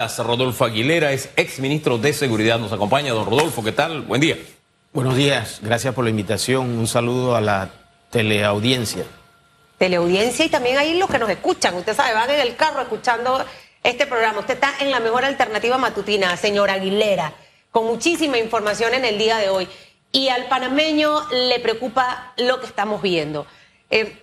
Rodolfo Aguilera es ex ministro de Seguridad. Nos acompaña don Rodolfo. ¿Qué tal? Buen día. Buenos días. Gracias por la invitación. Un saludo a la teleaudiencia. Teleaudiencia y también ahí los que nos escuchan. Usted sabe, van en el carro escuchando este programa. Usted está en la mejor alternativa matutina, señor Aguilera, con muchísima información en el día de hoy. Y al panameño le preocupa lo que estamos viendo. Eh,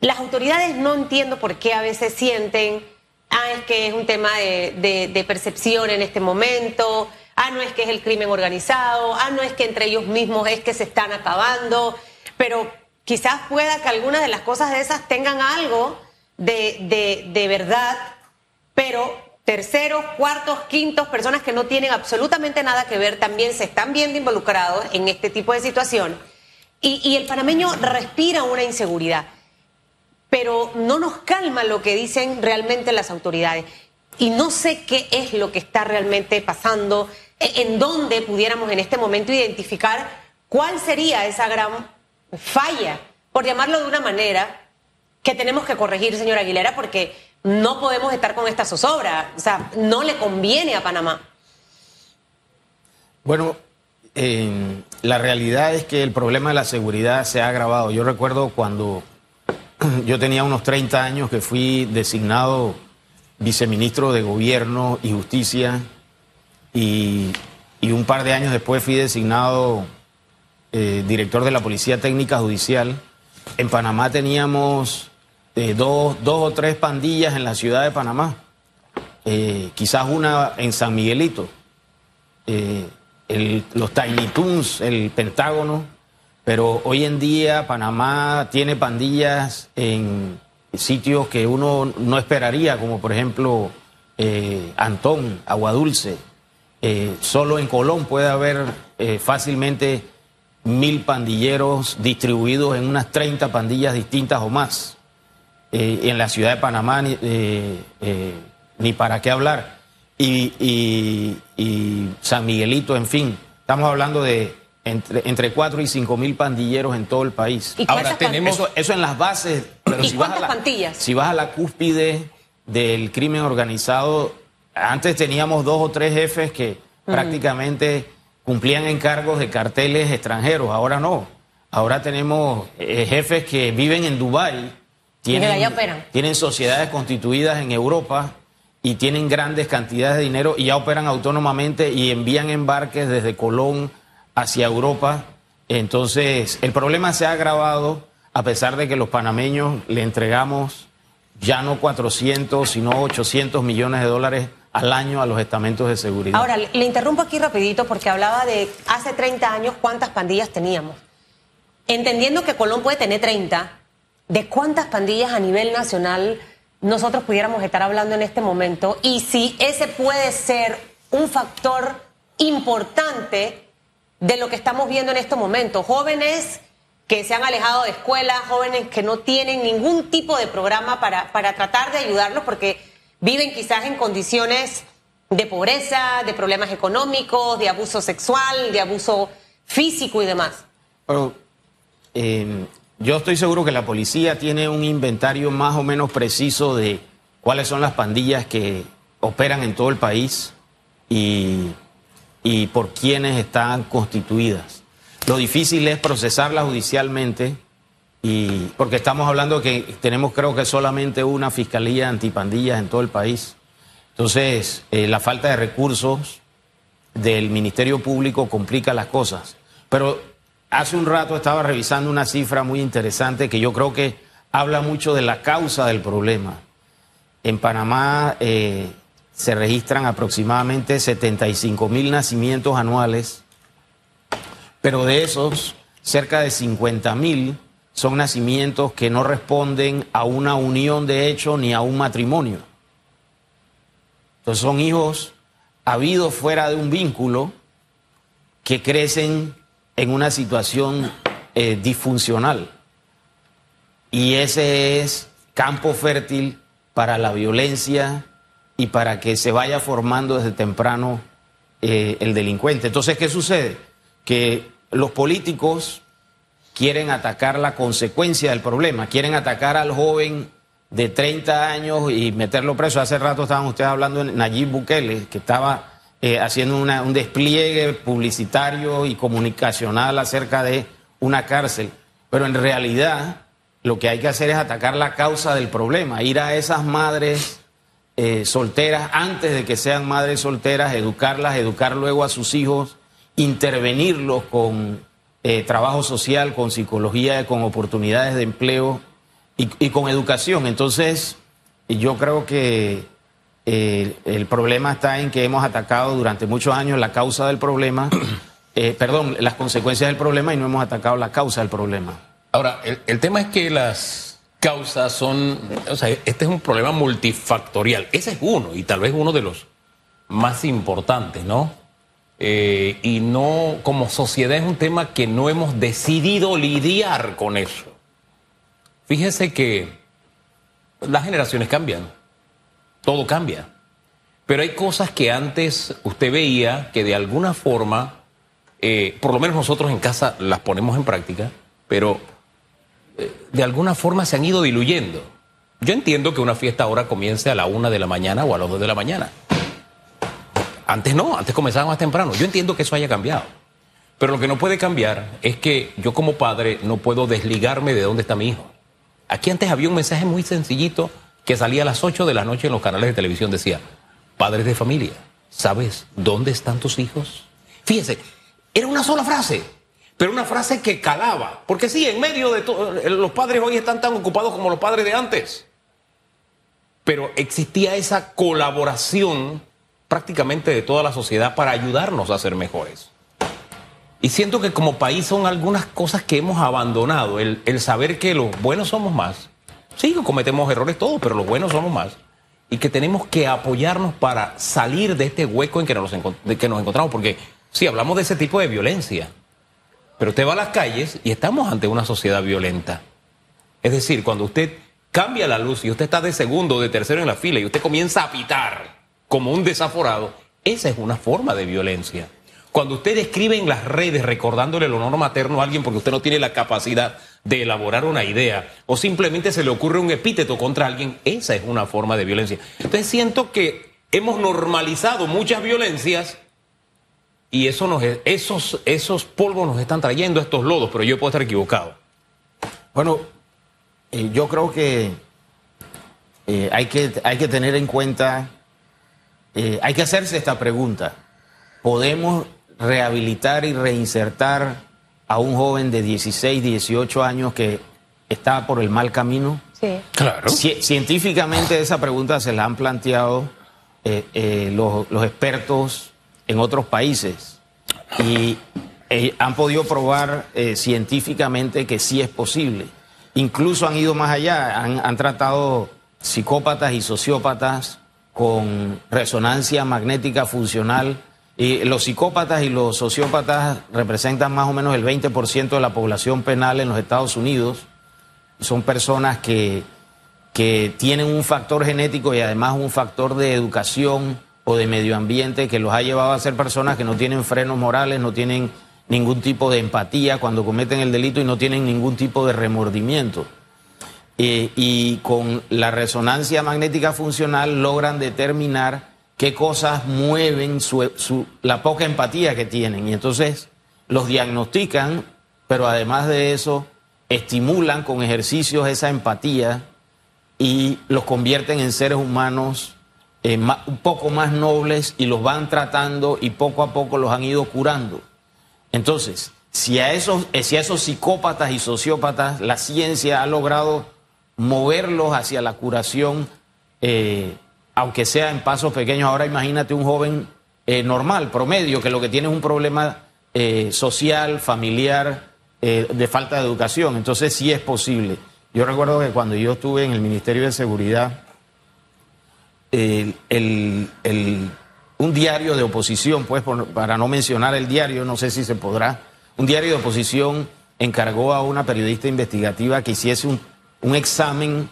las autoridades no entiendo por qué a veces sienten ah, es que es un tema de, percepción en este momento, ah, no es que es el crimen organizado, ah, no es que entre ellos mismos es que se están acabando, pero quizás pueda que algunas de las cosas de esas tengan algo de, verdad, pero terceros, cuartos, quintos, personas que no tienen absolutamente nada que ver también se están viendo involucrados en este tipo de situación. Y el panameño respira una inseguridad pero no nos calma lo que dicen realmente las autoridades. Y no sé qué es lo que está realmente pasando, e, en dónde pudiéramos en este momento identificar cuál sería esa gran falla, por llamarlo de una manera, que tenemos que corregir, señora Aguilera, porque no podemos estar con esta zozobra. O sea, no le conviene a Panamá. Bueno, la realidad es que el problema de la seguridad se ha agravado. Yo recuerdo cuando yo tenía unos 30 años que fui designado viceministro de Gobierno y Justicia y, un par de años después fui designado eh, director de la Policía Técnica Judicial. En Panamá teníamos eh, dos, o tres pandillas en la ciudad de Panamá, eh, quizás una en San Miguelito, los Tiny Toons, el Pentágono pero hoy en día Panamá tiene pandillas en sitios que uno no esperaría, como por ejemplo eh, Antón, Aguadulce. Eh, solo en Colón puede haber eh, fácilmente mil pandilleros distribuidos en unas 30 pandillas distintas o más. en la ciudad de Panamá ni para qué hablar. y San Miguelito, en fin, estamos hablando de entre, entre 4 y 5 mil pandilleros en todo el país. Ahora tenemos eso, en las bases. Pero si vas, a la, si vas a la cúspide del crimen organizado, antes teníamos dos o tres jefes que prácticamente cumplían encargos de carteles extranjeros, ahora no. Ahora tenemos eh, jefes que viven en Dubái, tienen, tienen sociedades constituidas en Europa y tienen grandes cantidades de dinero y ya operan autónomamente y envían embarques desde Colón hacia Europa. Entonces, el problema se ha agravado a pesar de que los panameños le entregamos ya no 400, sino 800 millones de dólares al año a los estamentos de seguridad. Ahora, le interrumpo aquí rapidito porque hablaba de hace 30 años cuántas pandillas teníamos. Entendiendo que Colón puede tener 30, ¿de cuántas pandillas a nivel nacional nosotros pudiéramos estar hablando en este momento? Y si ese puede ser un factor importante de lo que estamos viendo en estos momentos. Jóvenes que se han alejado de escuela, jóvenes que no tienen ningún tipo de programa para, para tratar de ayudarlos porque viven quizás en condiciones de pobreza, de problemas económicos, de abuso sexual, de abuso físico y demás. Eh, yo estoy seguro que la policía tiene un inventario más o menos preciso de cuáles son las pandillas que operan en todo el país y y por quienes están constituidas. Lo difícil es procesarlas judicialmente y porque estamos hablando que tenemos creo que solamente una fiscalía antipandillas en todo el país. Entonces, eh, la falta de recursos del Ministerio Público complica las cosas. Pero hace un rato estaba revisando una cifra muy interesante que yo creo que habla mucho de la causa del problema. En Panamá eh, se registran aproximadamente 75 mil nacimientos anuales, pero de esos, cerca de 50 mil son nacimientos que no responden a una unión de hecho ni a un matrimonio. Entonces son hijos habidos fuera de un vínculo que crecen en una situación eh, disfuncional. Y ese es campo fértil para la violencia, y para que se vaya formando desde temprano eh, el delincuente. Entonces, ¿qué sucede? Que los políticos quieren atacar la consecuencia del problema, quieren atacar al joven de 30 años y meterlo preso. Hace rato estaban ustedes hablando de Nayib Bukele, que estaba eh, haciendo un despliegue publicitario y comunicacional acerca de una cárcel. Pero en realidad lo que hay que hacer es atacar la causa del problema, ir a esas madres eh, solteras antes de que sean madres solteras, educarlas, educar luego a sus hijos, intervenirlos con eh, trabajo social, con psicología, con oportunidades de empleo y, con educación. Entonces, yo creo que eh, el problema está en que hemos atacado durante muchos años la causa del problema, perdón, las consecuencias del problema y no hemos atacado la causa del problema. Ahora, el, tema es que las causas son, o sea, este es un problema multifactorial. Ese es uno y tal vez uno de los más importantes, ¿no? Eh, y no, como sociedad es un tema que no hemos decidido lidiar con eso. Fíjese que las generaciones cambian, todo cambia, pero hay cosas que antes usted veía que de alguna forma, eh, por lo menos nosotros en casa las ponemos en práctica, pero de alguna forma se han ido diluyendo. Yo entiendo que una fiesta ahora comience a la una de la mañana o a las dos de la mañana. Antes no, antes comenzaban más temprano. Yo entiendo que eso haya cambiado. Pero lo que no puede cambiar es que yo como padre no puedo desligarme de dónde está mi hijo. Aquí antes había un mensaje muy sencillito que salía a las 8 de la noche en los canales de televisión. Decía, padres de familia, ¿sabes dónde están tus hijos? Fíjese, era una sola frase pero una frase que calaba. Porque sí, en medio de todo, los padres hoy están tan ocupados como los padres de antes. Pero existía esa colaboración prácticamente de toda la sociedad para ayudarnos a ser mejores. Y siento que como país son algunas cosas que hemos abandonado, el, saber que los buenos somos más. Sí, cometemos errores todos, pero los buenos somos más. Y que tenemos que apoyarnos para salir de este hueco en que nos, encontramos. Porque sí, hablamos de ese tipo de violencia pero usted va a las calles y estamos ante una sociedad violenta. Es decir, cuando usted cambia la luz y usted está de segundo o de tercero en la fila y usted comienza a pitar como un desaforado, esa es una forma de violencia. Cuando usted escribe en las redes recordándole el honor materno a alguien porque usted no tiene la capacidad de elaborar una idea o simplemente se le ocurre un epíteto contra alguien, esa es una forma de violencia. Entonces siento que hemos normalizado muchas violencias y eso nos, esos, esos polvos nos están trayendo estos lodos, pero yo puedo estar equivocado. Bueno, eh, yo creo que, eh, hay que hay que tener en cuenta, eh, hay que hacerse esta pregunta. ¿Podemos rehabilitar y reinsertar a un joven de 16, 18 años que está por el mal camino? Sí. Claro. científicamente esa pregunta se la han planteado los, los expertos en otros países y eh, han podido probar eh, científicamente que sí es posible. Incluso han ido más allá, han, tratado psicópatas y sociópatas con resonancia magnética funcional. Y los psicópatas y los sociópatas representan más o menos el 20% de la población penal en los Estados Unidos. Son personas que, que tienen un factor genético y además un factor de educación de medio ambiente que los ha llevado a ser personas que no tienen frenos morales, no tienen ningún tipo de empatía cuando cometen el delito y no tienen ningún tipo de remordimiento. Eh, y con la resonancia magnética funcional logran determinar qué cosas mueven su, la poca empatía que tienen. Y entonces los diagnostican, pero además de eso, estimulan con ejercicios esa empatía y los convierten en seres humanos eh, un poco más nobles y los van tratando y poco a poco los han ido curando. Entonces, si a esos, eh, si a esos psicópatas y sociópatas la ciencia ha logrado moverlos hacia la curación, eh, aunque sea en pasos pequeños, ahora imagínate un joven normal, promedio, que lo que tiene es un problema social, familiar, de falta de educación. Entonces sí es posible. Yo recuerdo que cuando yo estuve en el Ministerio de Seguridad, el, un diario de oposición, pues para no mencionar el diario, no sé si se podrá, un diario de oposición encargó a una periodista investigativa que hiciese un, un examen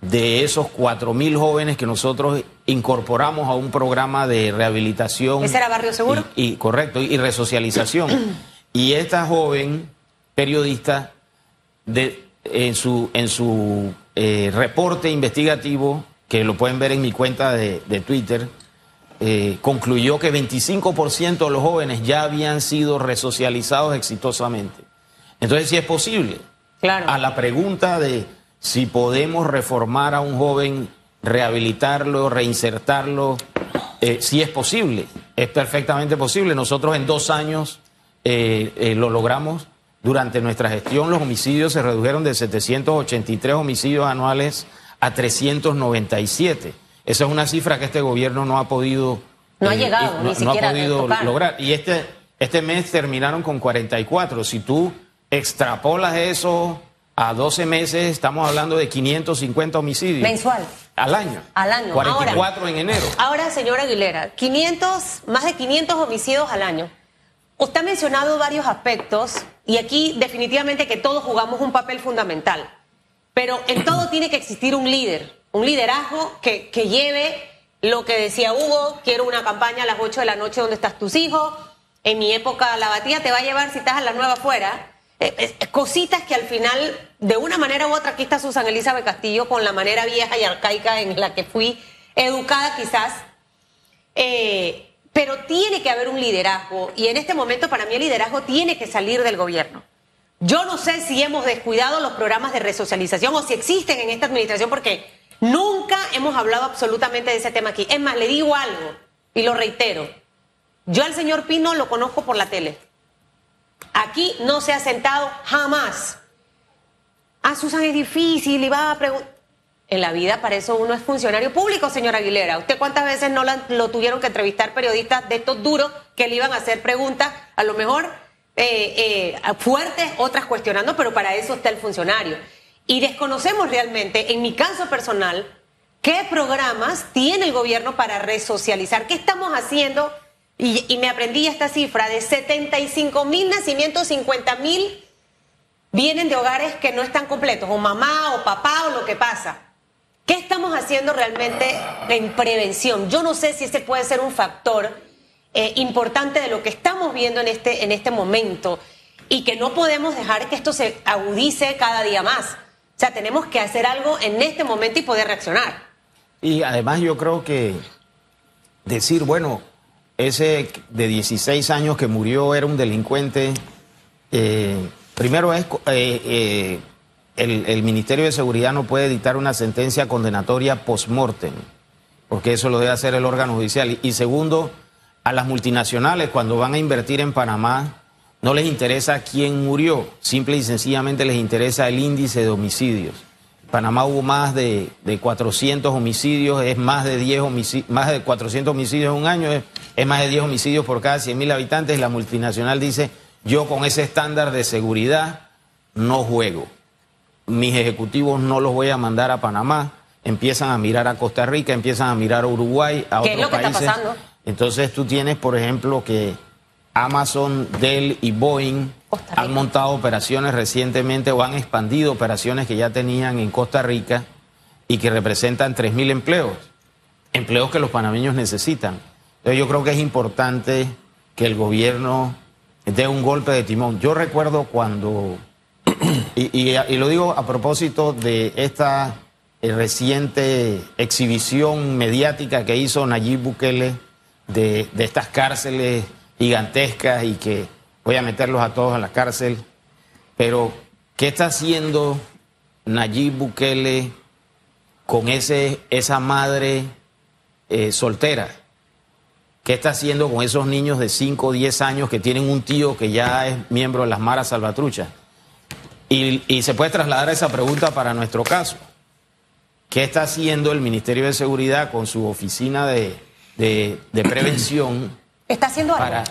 de esos cuatro mil jóvenes que nosotros incorporamos a un programa de rehabilitación. ¿Ese era Barrio Seguro? Y, correcto, y resocialización. y esta joven periodista de, en su, en su eh, reporte investigativo, que lo pueden ver en mi cuenta de, de Twitter, eh, concluyó que 25% de los jóvenes ya habían sido resocializados exitosamente. Entonces, sí es posible. Claro. A la pregunta de si podemos reformar a un joven, rehabilitarlo, reinsertarlo, eh, sí es posible, es perfectamente posible. Nosotros en dos años eh, eh, lo logramos. Durante nuestra gestión los homicidios se redujeron de 783 homicidios anuales a 397. Esa es una cifra que este gobierno no ha podido, No ha eh, llegado, ni no, no ha podido tocar. lograr. Y este, este mes terminaron con 44. Si tú extrapolas eso a 12 meses, estamos hablando de 550 homicidios. Mensual. Al año. Al año. 44 Ahora. en enero. Ahora, señora Aguilera, 500, más de 500 homicidios al año. Usted ha mencionado varios aspectos y aquí definitivamente que todos jugamos un papel fundamental. Pero en todo tiene que existir un líder, un liderazgo que, lleve lo que decía Hugo, quiero una campaña a las 8 de la noche donde estás tus hijos. En mi época la batía te va a llevar si estás a la nueva afuera. Eh, eh, eh, cositas que al final, de una manera u otra, aquí está Susan Elizabeth Castillo con la manera vieja y arcaica en la que fui educada quizás. Pero tiene que haber un liderazgo y en este momento para mí el liderazgo tiene que salir del gobierno. Yo no sé si hemos descuidado los programas de resocialización o si existen en esta administración porque nunca hemos hablado absolutamente de ese tema aquí. Es más, le digo algo y lo reitero. Yo al señor Pino lo conozco por la tele. Aquí no se ha sentado jamás. A Susan es difícil y va a preguntar. En la vida para eso uno es funcionario público, señor Aguilera. ¿Usted cuántas veces no lo tuvieron que entrevistar periodistas de estos duros que le iban a hacer preguntas, a lo mejor eh, eh, fuertes, otras cuestionando, pero para eso está el funcionario. Y desconocemos realmente, en mi caso personal, qué programas tiene el gobierno para resocializar, qué estamos haciendo. Y, y me aprendí esta cifra de 75 mil nacimientos, 50 mil vienen de hogares que no están completos, o mamá o papá o lo que pasa. ¿Qué estamos haciendo realmente en prevención? Yo no sé si ese puede ser un factor eh, importante de lo que estamos viendo en este, en este momento y que no podemos dejar que esto se agudice cada día más. O sea, tenemos que hacer algo en este momento y poder reaccionar. Y además yo creo que decir, bueno, ese de 16 años que murió era un delincuente, eh, primero es, eh, el, Ministerio de Seguridad no puede dictar una sentencia condenatoria post-mortem, porque eso lo debe hacer el órgano judicial. Y segundo, a las multinacionales cuando van a invertir en Panamá, no les interesa quién murió, simple y sencillamente les interesa el índice de homicidios. En Panamá hubo más de, de 400 homicidios, es más de 10 homicidios, más de 400 homicidios en un año, es, es más de 10 homicidios por cada 100 mil habitantes. La multinacional dice, yo con ese estándar de seguridad no juego. Mis ejecutivos no los voy a mandar a Panamá. Empiezan a mirar a Costa Rica, empiezan a mirar a Uruguay, a ¿Qué es otros lo que está países. pasando? Entonces tú tienes, por ejemplo, que Amazon, Dell y Boeing han montado operaciones recientemente o han expandido operaciones que ya tenían en Costa Rica y que representan 3.000 empleos, empleos que los panameños necesitan. Entonces yo creo que es importante que el gobierno dé un golpe de timón. Yo recuerdo cuando, y, y- y lo digo a propósito de esta eh, reciente exhibición mediática que hizo Nayib Bukele de, estas cárceles gigantescas y que voy a meterlos a todos a la cárcel. Pero, ¿qué está haciendo Nayib Bukele con ese, esa madre eh, soltera? ¿Qué está haciendo con esos niños de 5 o 10 años que tienen un tío que ya es miembro de las Maras Salvatruchas? Y se puede trasladar esa pregunta para nuestro caso. ¿Qué está haciendo el Ministerio de Seguridad con su oficina de, de- de prevención ¿Está haciendo algo? para...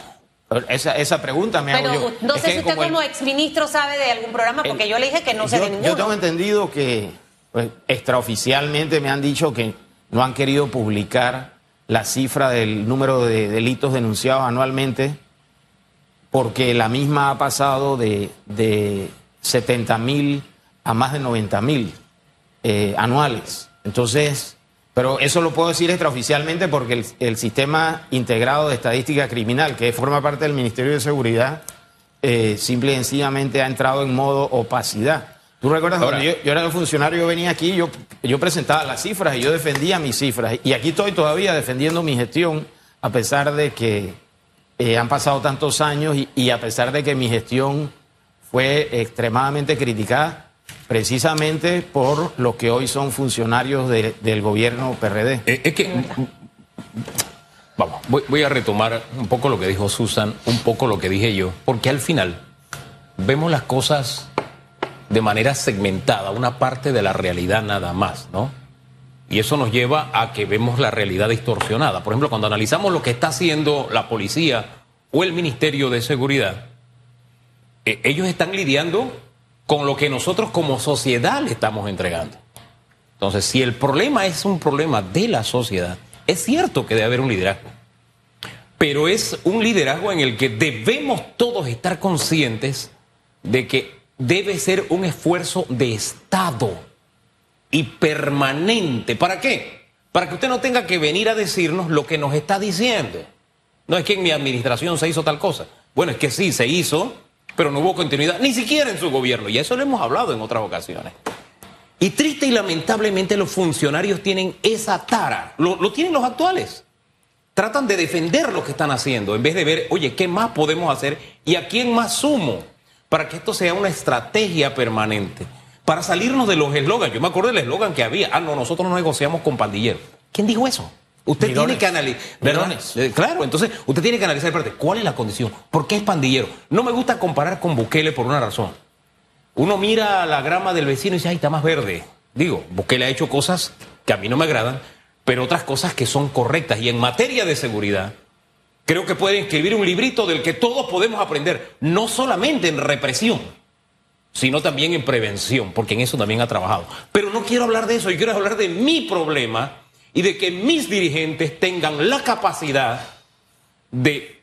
Esa, esa pregunta me Pero hago yo. no Es sé si usted como como exministro sabe de algún programa, porque el- yo le dije que no sé yo, de yo ninguno. tengo entendido que pues, extraoficialmente me han dicho que no han querido publicar la cifra del número de delitos denunciados anualmente porque la misma ha pasado de, de 70 mil a más de 90 mil eh, anuales. Entonces, pero eso lo puedo decir extraoficialmente porque el, el sistema integrado de estadística criminal, que forma parte del Ministerio de Seguridad, eh, simple y sencillamente ha entrado en modo opacidad. Tú recuerdas Ahora- cuando yo, yo era un funcionario, yo venía aquí, yo, yo presentaba las cifras y yo defendía mis cifras. Y aquí estoy todavía defendiendo mi gestión, a pesar de que eh, han pasado tantos años y, y a pesar de que mi gestión fue extremadamente criticada, precisamente por los que hoy son funcionarios de- del gobierno PRD. Eh, es que, vamos, voy, voy a retomar un poco lo que dijo Susan, un poco lo que dije yo, porque al final vemos las cosas de manera segmentada, una parte de la realidad nada más, ¿no? Y eso nos lleva a que vemos la realidad distorsionada. Por ejemplo, cuando analizamos lo que está haciendo la policía o el Ministerio de Seguridad, eh, ellos están lidiando con lo que nosotros como sociedad le estamos entregando. Entonces, si el problema es un problema de la sociedad, es cierto que debe haber un liderazgo, pero es un liderazgo en el que debemos todos estar conscientes de que debe ser un esfuerzo de Estado y permanente. ¿Para qué? Para que usted no tenga que venir a decirnos lo que nos está diciendo. No es que en mi administración se hizo tal cosa. Bueno, es que sí, se hizo, pero no hubo continuidad, ni siquiera en su gobierno. Y eso lo hemos hablado en otras ocasiones. Y triste y lamentablemente los funcionarios tienen esa tara. Lo, lo tienen los actuales. Tratan de defender lo que están haciendo en vez de ver, oye, ¿qué más podemos hacer y a quién más sumo para que esto sea una estrategia permanente? Para salirnos de los eslogans. Yo me acuerdo del eslogan que había. Ah, no, nosotros no negociamos con pandilleros. ¿Quién dijo eso? Usted Mirones. tiene que analizar. Mirones. claro, entonces usted tiene que analizar, espérate, ¿cuál es la condición? ¿Por qué es pandillero? No me gusta comparar con Bukele por una razón. Uno mira la grama del vecino y dice, ay, está más verde. Digo, Bukele ha hecho cosas que a mí no me agradan, pero otras cosas que son correctas. Y en materia de seguridad, creo que puede escribir un librito del que todos podemos aprender, no solamente en represión, sino también en prevención, porque en eso también ha trabajado. Pero no quiero hablar de eso, yo quiero hablar de mi problema y de que mis dirigentes tengan la capacidad de,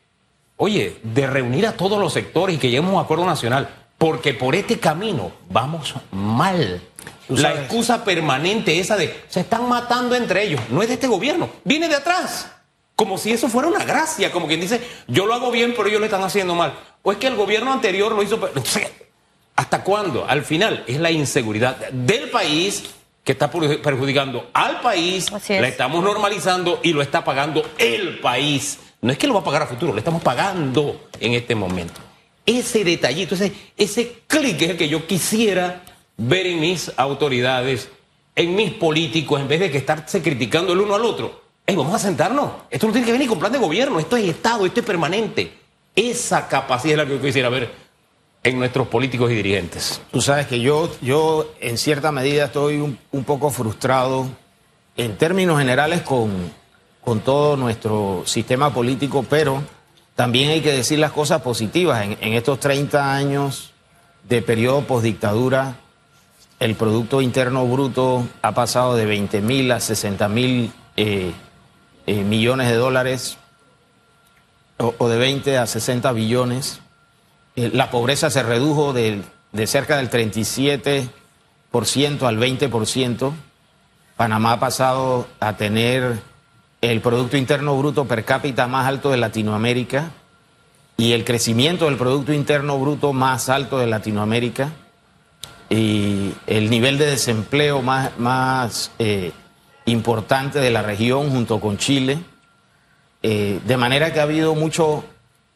oye, de reunir a todos los sectores y que lleguemos a un acuerdo nacional, porque por este camino vamos mal. La excusa permanente esa de se están matando entre ellos, no es de este gobierno, viene de atrás. Como si eso fuera una gracia, como quien dice, yo lo hago bien, pero ellos lo están haciendo mal. O es que el gobierno anterior lo hizo. ¿Hasta cuándo? Al final es la inseguridad del país que está perju- perjudicando al país, es. la estamos normalizando y lo está pagando el país. No es que lo va a pagar a futuro, lo estamos pagando en este momento. Ese detallito, ese, ese clic es el que yo quisiera ver en mis autoridades, en mis políticos, en vez de que estarse criticando el uno al otro. Vamos a sentarnos. Esto no tiene que venir con plan de gobierno, esto es Estado, esto es permanente. Esa capacidad es la que yo quisiera ver en nuestros políticos y dirigentes. Tú sabes que yo, yo en cierta medida estoy un, poco frustrado en términos generales con, con todo nuestro sistema político, pero también hay que decir las cosas positivas. En, en estos 30 años de periodo postdictadura, el Producto Interno Bruto ha pasado de 20 mil a 60 mil eh, eh, millones de dólares, o, o de 20 a 60 billones. Eh, La pobreza se redujo de, cerca del 37% al 20%. Panamá ha pasado a tener el Producto Interno Bruto per cápita más alto de Latinoamérica y el crecimiento del Producto Interno Bruto más alto de Latinoamérica y el nivel de desempleo más, más eh, importante de la región junto con Chile. Eh, de manera que ha habido mucho,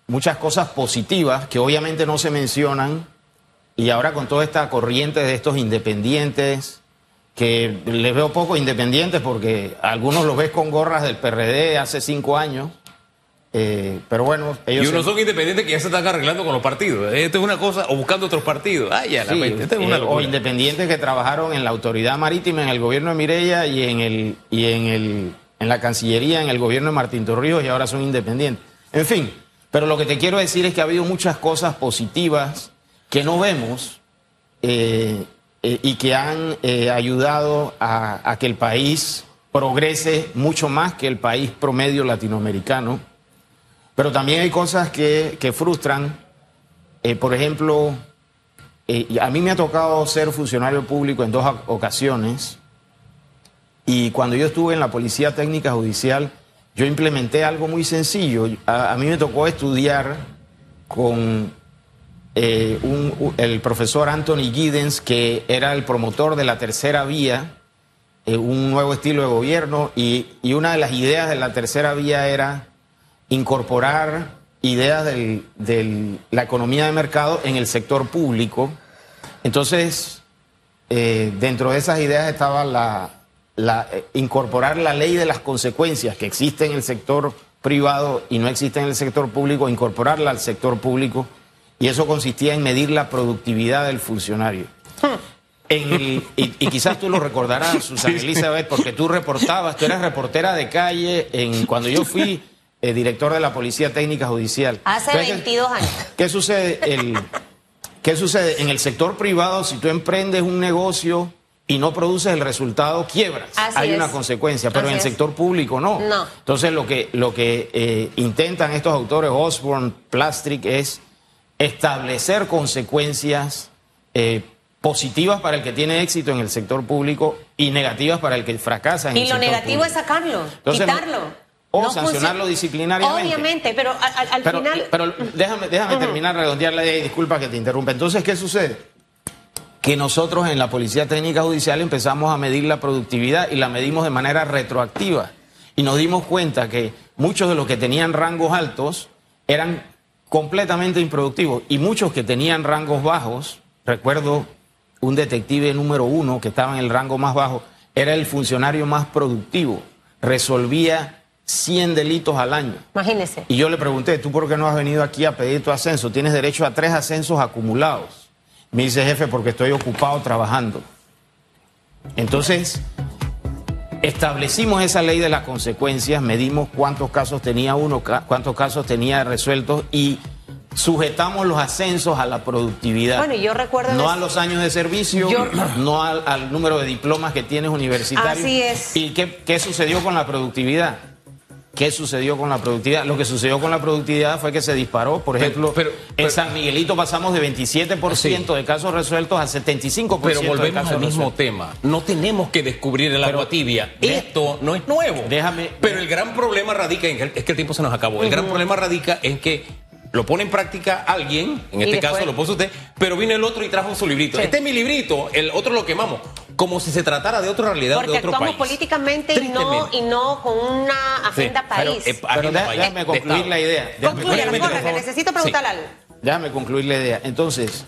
muchas cosas positivas que obviamente no se mencionan y ahora con toda esta corriente de estos independientes, que les veo poco independientes porque algunos los ves con gorras del PRD hace cinco años, eh, pero bueno, ellos... y unos se- son independientes que ya se están arreglando con los partidos. Esto es una cosa, o buscando otros partidos. Ay, ya, la Sí, mente, es una eh, o independientes que trabajaron en la autoridad marítima, en el gobierno de Mireya y en el y en el en la Cancillería, en el gobierno de Martín Torrijos y ahora son independientes. En fin, pero lo que te quiero decir es que ha habido muchas cosas positivas que no vemos eh, eh, y que han eh, ayudado a, a que el país progrese mucho más que el país promedio latinoamericano. Pero también hay cosas que, que frustran. Por ejemplo, a mí me ha tocado ser funcionario público en dos oc- ocasiones y cuando yo estuve en la Policía Técnica Judicial, yo implementé algo muy sencillo. A, mí me tocó estudiar con eh, el profesor Anthony Giddens, que era el promotor de la tercera vía, eh, un nuevo estilo de gobierno, y, y una de las ideas de la tercera vía era incorporar ideas de la economía de mercado en el sector público. Entonces, eh, dentro de esas ideas estaba la, la, eh, incorporar la ley de las consecuencias que existe en el sector privado y no existe en el sector público, incorporarla al sector público, y eso consistía en medir la productividad del funcionario. En el- y, y quizás tú lo recordarás, Susana Elizabeth, porque tú reportabas, tú eras reportera de calle en, cuando yo fui eh, director de la Policía Técnica Judicial. Hace Entonces, 22 años. ¿Qué sucede? El, ¿Qué sucede? En el sector privado, si tú emprendes un negocio y no produces el resultado, quiebras. Así Hay es. una consecuencia, pero Así en el es. sector público no. No. Entonces lo que, lo que eh, intentan estos autores, Osborne, Plastric, es establecer consecuencias eh, positivas para el que tiene éxito en el sector público y negativas para el que fracasa en Y el lo sector negativo es público. sacarlo, Entonces, no- quitarlo. o No sancionarlo disciplinariamente. Obviamente, pero al, al- al Pero, final. pero déjame, déjame terminar, redondear la idea y disculpa que te interrumpa. Entonces, ¿qué sucede? Que nosotros en la Policía Técnica Judicial empezamos a medir la productividad y la medimos de manera retroactiva. Y nos dimos cuenta que muchos de los que tenían rangos altos eran completamente improductivos y muchos que tenían rangos bajos, recuerdo un detective número uno que estaba en el rango más bajo, era el funcionario más productivo, resolvía 100 delitos al año. Imagínese. Y yo le pregunté, ¿tú por qué no has venido aquí a pedir tu ascenso? Tienes derecho a tres ascensos acumulados. Me dice, jefe, porque estoy ocupado trabajando. Entonces, establecimos esa ley de las consecuencias, medimos cuántos casos tenía uno, cuántos casos tenía resueltos y sujetamos los ascensos a la productividad. Bueno, y yo recuerdo No a los años de servicio, Yo- no al, al número de diplomas que tienes universitarios. Así es. ¿Y qué, qué sucedió con la productividad? ¿Qué sucedió con la productividad? Lo que sucedió con la productividad fue que se disparó. Por Pero- ejemplo, pero- en San Miguelito pasamos de 27% de casos resueltos a 75% Pero de volvemos casos al mismo resueltos. tema. No tenemos que descubrir el agua tibia. de- Esto no es nuevo. Déjame- Pero el gran problema radica en que, es que el tiempo se nos acabó. El gran problema radica en que lo pone en práctica alguien, en Y este después- caso lo puso usted, pero viene el otro y trajo su librito. Sí. Este es mi librito, el otro lo quemamos. Como si se tratara de otra realidad Porque de otro actuamos país. políticamente y no, y no con una agenda país. eh, Pero agenda país, déjame concluir la idea. Por que favor. necesito preguntarle Sí. algo. Déjame concluir la idea. Entonces,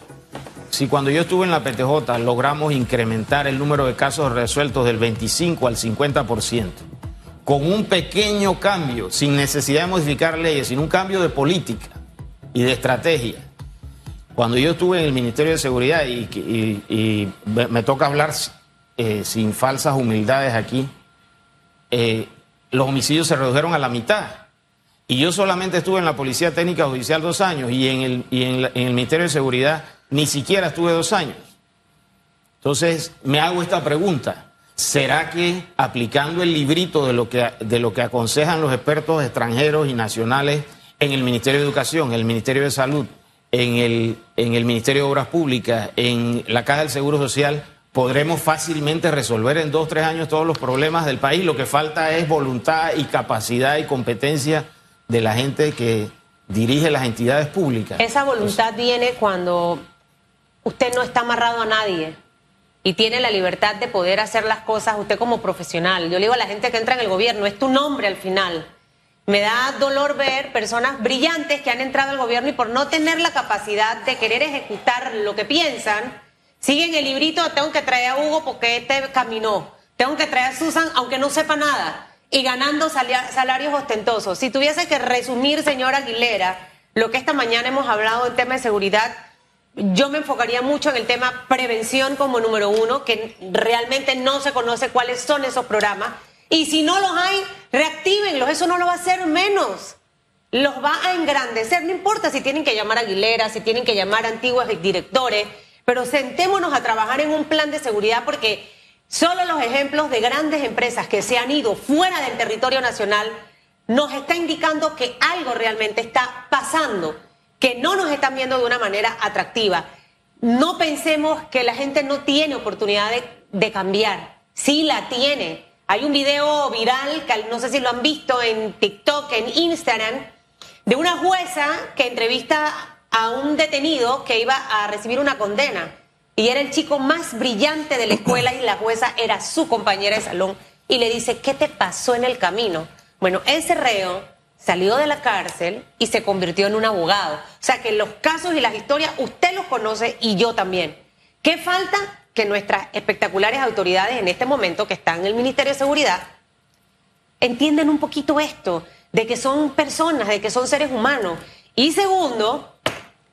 si cuando yo estuve en la PTJ logramos incrementar el número de casos resueltos del 25 al 50%, con un pequeño cambio, sin necesidad de modificar leyes, sin un cambio de política y de estrategia. Cuando yo estuve en el Ministerio de Seguridad y, y- y me me toca hablar eh, sin falsas humildades aquí, eh, los homicidios se redujeron a la mitad. Y yo solamente estuve en la Policía Técnica Judicial dos años y en el, y en el Ministerio de Seguridad ni siquiera estuve dos años. Entonces, me hago esta pregunta. ¿Será que aplicando el librito de lo que, de lo que aconsejan los expertos extranjeros y nacionales en el Ministerio de Educación, en el Ministerio de Salud, en el, en el Ministerio de Obras Públicas, en la Caja del Seguro Social, podremos fácilmente resolver en dos, tres años todos los problemas del país? Lo que falta es voluntad y capacidad y competencia de la gente que dirige las entidades públicas. Esa voluntad viene cuando usted no está amarrado a nadie y tiene la libertad de poder hacer las cosas usted como profesional. Yo le digo a la gente que entra en el gobierno, es tu nombre al final. Me da dolor ver personas brillantes que han entrado al gobierno y por no tener la capacidad de querer ejecutar lo que piensan, siguen el librito, tengo que traer a Hugo porque este caminó, tengo que traer a Susan aunque no sepa nada y ganando salarios ostentosos. Si tuviese que resumir, señora Aguilera, lo que esta mañana hemos hablado en tema de seguridad, yo me enfocaría mucho en el tema prevención como número uno, que realmente no se conoce cuáles son esos programas. Y si no los hay, reactívenlos, eso no lo va a hacer menos. Los va a engrandecer, no importa si tienen que llamar a Aguilera, si tienen que llamar a antiguos directores, pero sentémonos a trabajar en un plan de seguridad porque solo los ejemplos de grandes empresas que se han ido fuera del territorio nacional nos está indicando que algo realmente está pasando, que no nos están viendo de una manera atractiva. No pensemos que la gente no tiene oportunidad de, de cambiar. Sí la tiene. Hay un video viral, que no sé si lo han visto en TikTok, en Instagram, de una jueza que entrevista a un detenido que iba a recibir una condena. Y era el chico más brillante de la escuela y la jueza era su compañera de salón. Y le dice, ¿qué te pasó en el camino? Bueno, ese reo salió de la cárcel y se convirtió en un abogado. O sea que los casos y las historias usted los conoce y yo también. ¿Qué falta? Que nuestras espectaculares autoridades en este momento, que están en el Ministerio de Seguridad, entiendan un poquito esto, de que son personas, de que son seres humanos. Y segundo,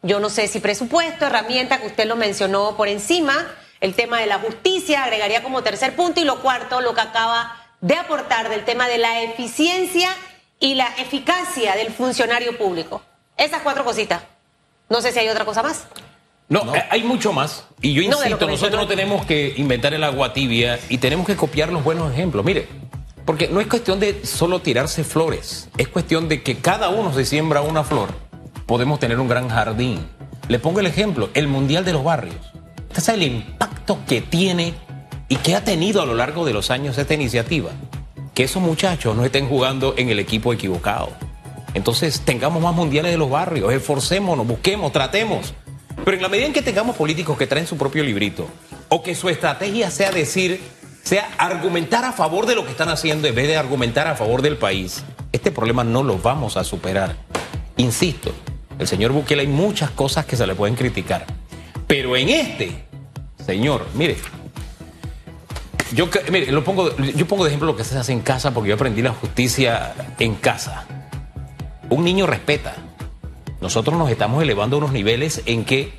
yo no sé si presupuesto, herramienta que usted lo mencionó por encima, el tema de la justicia, agregaría como tercer punto, y lo cuarto, lo que acaba de aportar del tema de la eficiencia y la eficacia del funcionario público. Esas cuatro cositas. No sé si hay otra cosa más. No, eh, hay mucho más. Y yo insisto, nosotros no tenemos que inventar el agua tibia y tenemos que copiar los buenos ejemplos. Mire, porque no es cuestión de solo tirarse flores, es cuestión de que cada uno se siembra una flor. Podemos tener un gran jardín. Le pongo el ejemplo, el Mundial de los Barrios. Este es el impacto que tiene y que ha tenido a lo largo de los años esta iniciativa que esos muchachos no estén jugando en el equipo equivocado. Entonces, tengamos más mundiales de los barrios, esforcémonos, busquemos, tratemos. Pero en la medida en que tengamos políticos que traen su propio librito, o que su estrategia sea decir, sea argumentar a favor de lo que están haciendo en vez de argumentar a favor del país, este problema no lo vamos a superar. Insisto, el señor Bukele hay muchas cosas que se le pueden criticar. Pero en este, señor, mire, yo, mire, lo pongo, yo pongo de ejemplo lo que se hace en casa porque yo aprendí la justicia en casa. Un niño respeta. Nosotros nos estamos elevando a unos niveles en que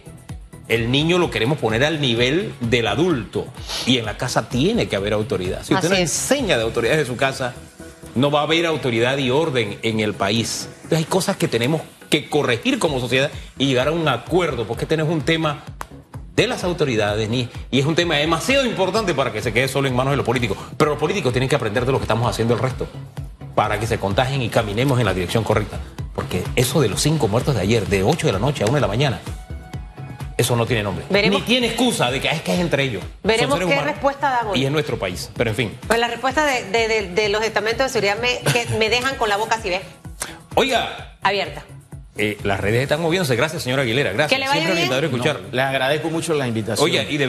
el niño lo queremos poner al nivel del adulto y en la casa tiene que haber autoridad. Si usted no enseña de autoridad de su casa, no va a haber autoridad y orden en el país. Entonces hay cosas que tenemos que corregir como sociedad y llegar a un acuerdo, porque este no es un tema de las autoridades ni, y es un tema demasiado importante para que se quede solo en manos de los políticos. Pero los políticos tienen que aprender de lo que estamos haciendo el resto para que se contagien y caminemos en la dirección correcta. Porque eso de los cinco muertos de ayer, de 8 de la noche a 1 de la mañana, eso no tiene nombre. Ni tiene excusa de que es que es entre ellos. Veremos qué respuesta da Y es nuestro país. Pero en fin. Pues la respuesta de, los estamentos de seguridad me, que me dejan con la boca así, ¿ves? Oiga. Abierta. Eh, las redes están moviéndose. Gracias, señora Aguilera. Gracias. Que le vaya Siempre bien. escuchar. le agradezco mucho la invitación. Oye, y de